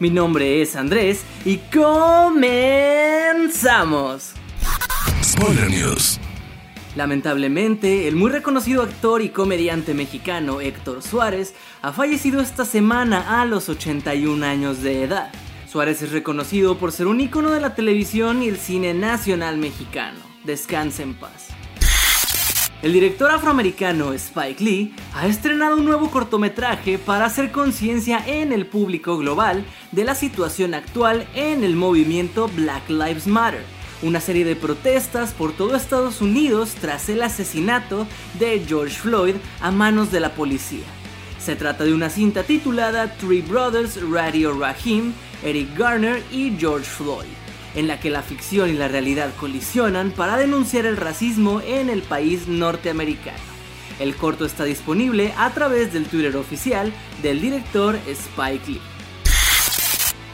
Mi nombre es Andrés y comenzamos. Spoiler News. Lamentablemente, el muy reconocido actor y comediante mexicano Héctor Suárez ha fallecido esta semana a los 81 años de edad. Suárez es reconocido por ser un ícono de la televisión y el cine nacional mexicano. Descanse en paz. El director afroamericano Spike Lee ha estrenado un nuevo cortometraje para hacer conciencia en el público global de la situación actual en el movimiento Black Lives Matter, una serie de protestas por todo Estados Unidos tras el asesinato de George Floyd a manos de la policía. Se trata de una cinta titulada Three Brothers Radio Rahim, Eric Garner y George Floyd, en la que la ficción y la realidad colisionan para denunciar el racismo en el país norteamericano. El corto está disponible a través del Twitter oficial del director Spike Lee.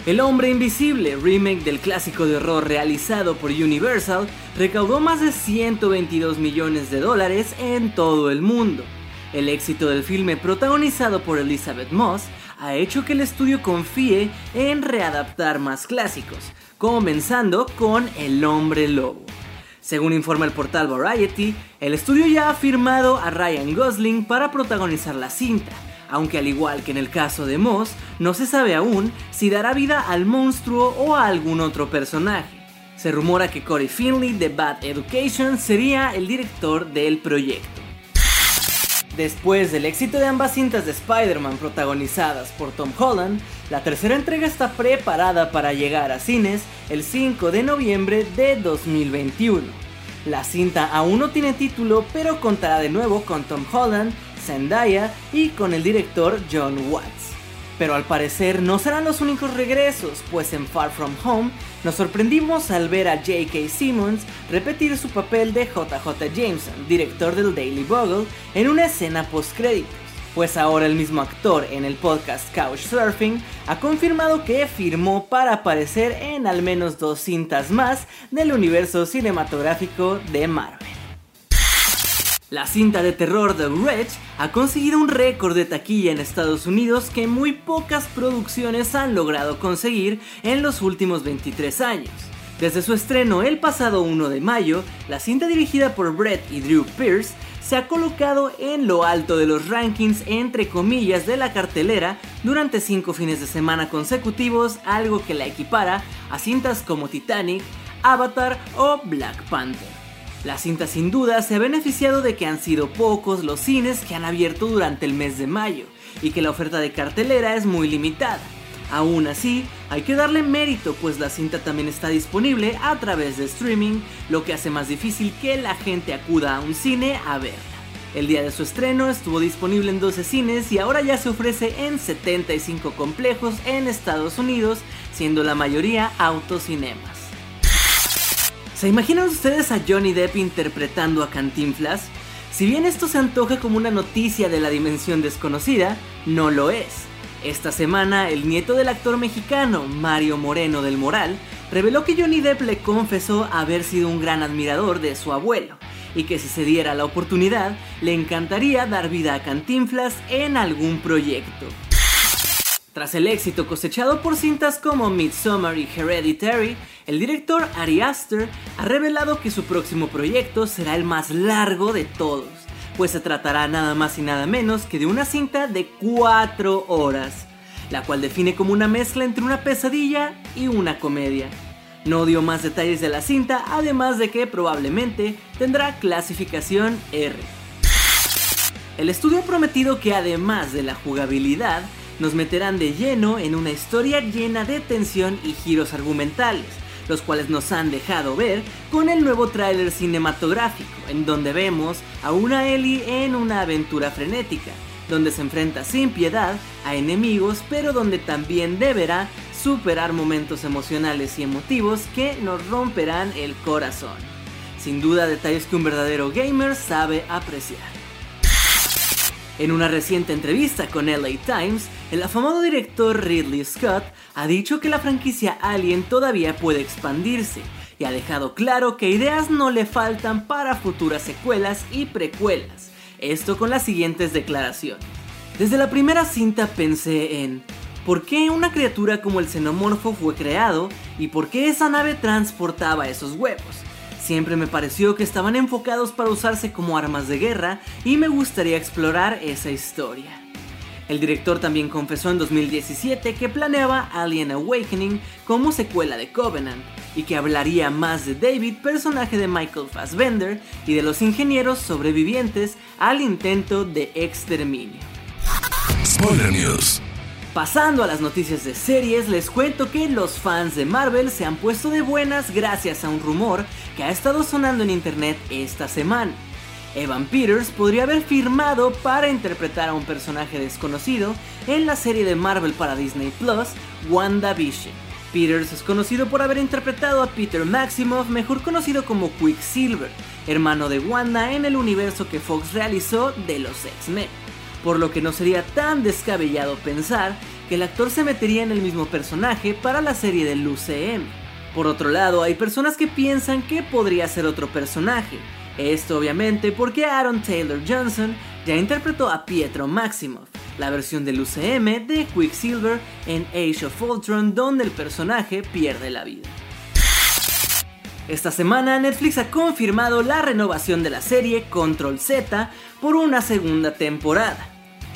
El Hombre Invisible, remake del clásico de horror realizado por Universal, recaudó más de 122 millones de dólares en todo el mundo. El éxito del filme protagonizado por Elizabeth Moss ha hecho que el estudio confíe en readaptar más clásicos, comenzando con El Hombre Lobo. Según informa el portal Variety, el estudio ya ha firmado a Ryan Gosling para protagonizar la cinta, aunque al igual que en el caso de Moss, no se sabe aún si dará vida al monstruo o a algún otro personaje. Se rumora que Corey Finley de Bad Education sería el director del proyecto. Después del éxito de ambas cintas de Spider-Man protagonizadas por Tom Holland, la tercera entrega está preparada para llegar a cines el 5 de noviembre de 2021. La cinta aún no tiene título, pero contará de nuevo con Tom Holland, Zendaya y con el director John Watts. Pero al parecer no serán los únicos regresos, pues en Far From Home nos sorprendimos al ver a J.K. Simmons repetir su papel de JJ Jameson, director del Daily Bugle, en una escena post-créditos. Pues ahora el mismo actor en el podcast Couchsurfing ha confirmado que firmó para aparecer en al menos dos cintas más del universo cinematográfico de Marvel. La cinta de terror The Wretch ha conseguido un récord de taquilla en Estados Unidos que muy pocas producciones han logrado conseguir en los últimos 23 años. Desde su estreno el pasado 1 de mayo, la cinta dirigida por Brett y Drew Pierce se ha colocado en lo alto de los rankings entre comillas de la cartelera durante 5 fines de semana consecutivos, algo que la equipara a cintas como Titanic, Avatar o Black Panther. La cinta sin duda se ha beneficiado de que han sido pocos los cines que han abierto durante el mes de mayo y que la oferta de cartelera es muy limitada. Aún así, hay que darle mérito pues la cinta también está disponible a través de streaming, lo que hace más difícil que la gente acuda a un cine a verla. El día de su estreno estuvo disponible en 12 cines y ahora ya se ofrece en 75 complejos en Estados Unidos, siendo la mayoría autocinemas. ¿Se imaginan ustedes a Johnny Depp interpretando a Cantinflas? Si bien esto se antoja como una noticia de la dimensión desconocida, no lo es. Esta semana, el nieto del actor mexicano, Mario Moreno del Moral, reveló que Johnny Depp le confesó haber sido un gran admirador de su abuelo, y que si se diera la oportunidad, le encantaría dar vida a Cantinflas en algún proyecto. Tras el éxito cosechado por cintas como Midsommar y Hereditary, el director Ari Aster ha revelado que su próximo proyecto será el más largo de todos, pues se tratará nada más y nada menos que de una cinta de 4 horas, la cual define como una mezcla entre una pesadilla y una comedia. No dio más detalles de la cinta, además de que probablemente tendrá clasificación R. El estudio ha prometido que además de la jugabilidad, nos meterán de lleno en una historia llena de tensión y giros argumentales, los cuales nos han dejado ver con el nuevo tráiler cinematográfico, en donde vemos a una Ellie en una aventura frenética, donde se enfrenta sin piedad a enemigos, pero donde también deberá superar momentos emocionales y emotivos que nos romperán el corazón. Sin duda detalles que un verdadero gamer sabe apreciar. En una reciente entrevista con LA Times, el afamado director Ridley Scott ha dicho que la franquicia Alien todavía puede expandirse y ha dejado claro que ideas no le faltan para futuras secuelas y precuelas. Esto con las siguientes declaraciones. Desde la primera cinta pensé en ¿por qué una criatura como el xenomorfo fue creado y por qué esa nave transportaba esos huevos? Siempre me pareció que estaban enfocados para usarse como armas de guerra y me gustaría explorar esa historia. El director también confesó en 2017 que planeaba Alien Awakening como secuela de Covenant y que hablaría más de David, personaje de Michael Fassbender, y de los ingenieros sobrevivientes al intento de exterminio. Spoiler News. Pasando a las noticias de series, les cuento que los fans de Marvel se han puesto de buenas gracias a un rumor que ha estado sonando en internet esta semana. Evan Peters podría haber firmado para interpretar a un personaje desconocido en la serie de Marvel para Disney Plus, WandaVision. Peters es conocido por haber interpretado a Peter Maximoff, mejor conocido como Quicksilver, hermano de Wanda en el universo que Fox realizó de los X-Men por lo que no sería tan descabellado pensar que el actor se metería en el mismo personaje para la serie del UCM. Por otro lado, hay personas que piensan que podría ser otro personaje. Esto obviamente porque Aaron Taylor Johnson ya interpretó a Pietro Maximoff, la versión del UCM de Quicksilver en Age of Ultron donde el personaje pierde la vida. Esta semana Netflix ha confirmado la renovación de la serie Control Z por una segunda temporada.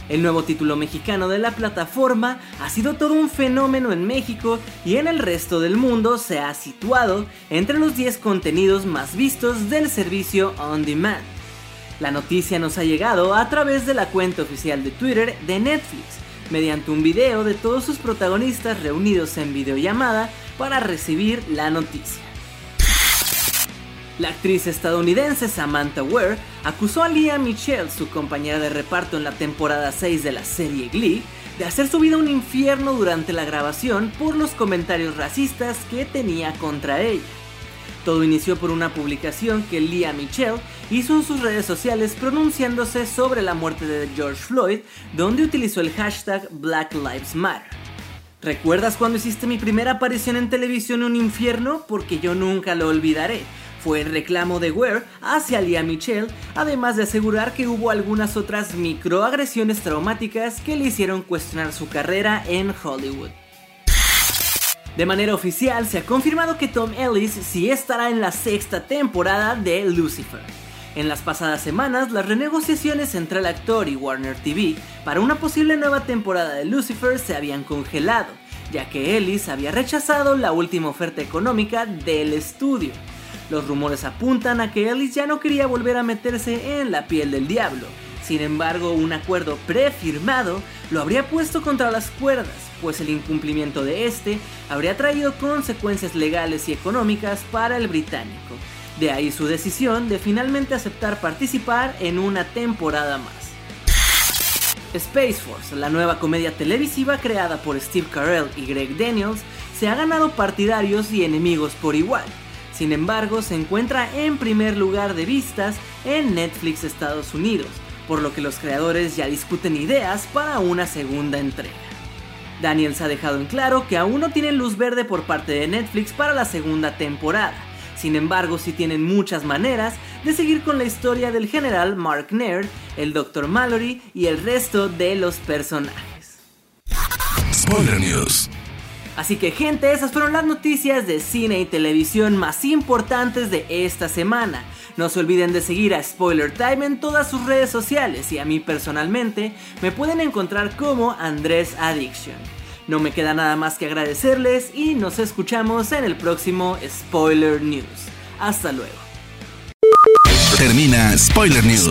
El nuevo título mexicano de la plataforma ha sido todo un fenómeno en México y en el resto del mundo se ha situado entre los 10 contenidos más vistos del servicio On Demand. La noticia nos ha llegado a través de la cuenta oficial de Twitter de Netflix, mediante un video de todos sus protagonistas reunidos en videollamada para recibir la noticia. La actriz estadounidense Samantha Ware acusó a Leah Michelle, su compañera de reparto en la temporada 6 de la serie Glee, de hacer su vida un infierno durante la grabación por los comentarios racistas que tenía contra ella. Todo inició por una publicación que Leah Michelle hizo en sus redes sociales pronunciándose sobre la muerte de George Floyd, donde utilizó el hashtag Black Lives Matter. ¿Recuerdas cuando hiciste mi primera aparición en televisión un infierno? Porque yo nunca lo olvidaré fue el reclamo de Ware hacia Lia Michelle, además de asegurar que hubo algunas otras microagresiones traumáticas que le hicieron cuestionar su carrera en Hollywood. De manera oficial se ha confirmado que Tom Ellis sí estará en la sexta temporada de Lucifer. En las pasadas semanas, las renegociaciones entre el actor y Warner TV para una posible nueva temporada de Lucifer se habían congelado, ya que Ellis había rechazado la última oferta económica del estudio. Los rumores apuntan a que Ellis ya no quería volver a meterse en la piel del diablo. Sin embargo, un acuerdo prefirmado lo habría puesto contra las cuerdas, pues el incumplimiento de este habría traído consecuencias legales y económicas para el británico. De ahí su decisión de finalmente aceptar participar en una temporada más. Space Force, la nueva comedia televisiva creada por Steve Carell y Greg Daniels, se ha ganado partidarios y enemigos por igual sin embargo, se encuentra en primer lugar de vistas en Netflix Estados Unidos, por lo que los creadores ya discuten ideas para una segunda entrega. Daniels ha dejado en claro que aún no tienen luz verde por parte de Netflix para la segunda temporada. Sin embargo, sí tienen muchas maneras de seguir con la historia del general Mark Naird, el Dr. Mallory y el resto de los personajes. Spoiler News. Así que gente, esas fueron las noticias de cine y televisión más importantes de esta semana. No se olviden de seguir a Spoiler Time en todas sus redes sociales y a mí personalmente me pueden encontrar como Andrés Addiction. No me queda nada más que agradecerles y nos escuchamos en el próximo Spoiler News. Hasta luego. Termina Spoiler News